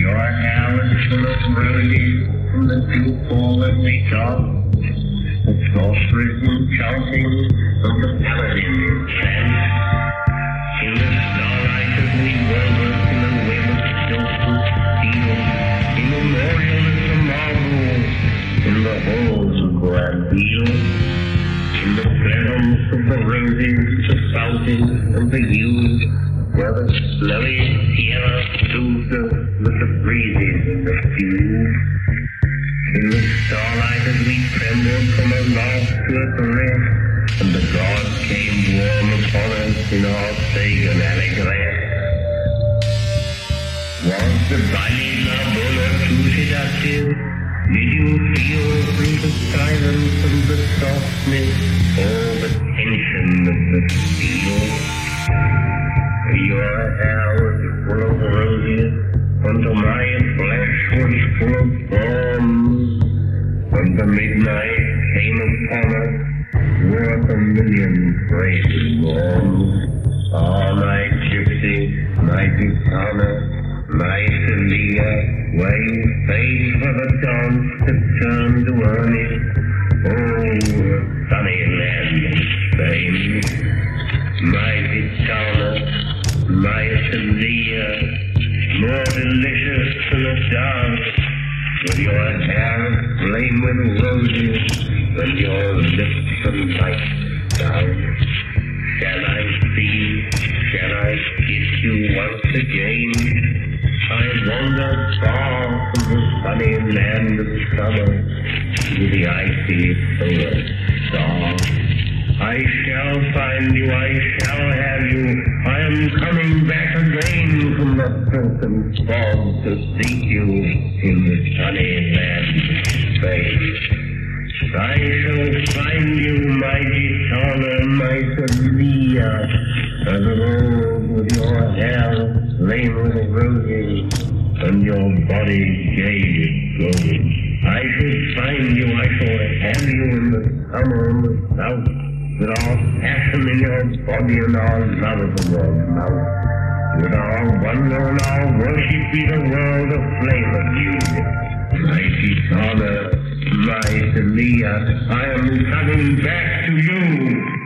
Your hair is full of roses from the dew fallen top. The sorcerers enchanting of the paladin chant. In the starlight as we waver in the web of and steel, the marble in the halls of Grandville. In the plenums of the roses, the fountains, and the yews, where the snowy In the starlight as we trembled from a lost to a thread, and the gods came warm upon us in our pagan allegory. Was the bunny Labula too seductive? Did you feel through the silence and the softness all the tension of the steel? Your hair was full of roses, until my flesh was full of thorns. The midnight came upon us, worth a million praises born. Ah, my gypsy, my Gitana, my Sevilla, where you for the dance to turn to earnest. Oh, sunny land of Spain, my Gitana, my Sevilla, more delicious than a dance, with your hair flame with roses, and your lips and light down. Shall I see, shall I kiss you once again? I wander far from the sunny land of summer to the icy polar star. I shall find you, I from the to seek you in the sunny land Spain. I shall find you, my Gitana, my Sevilla, as of old with your hair flame with roses and your body with gold. I shall find you, I shall have you in the summer in the south, with our passion in your body and our love in your mouth. With our wonder and our worship be the world aflame of music. My Gitana, my Sevilla, I am coming back to you.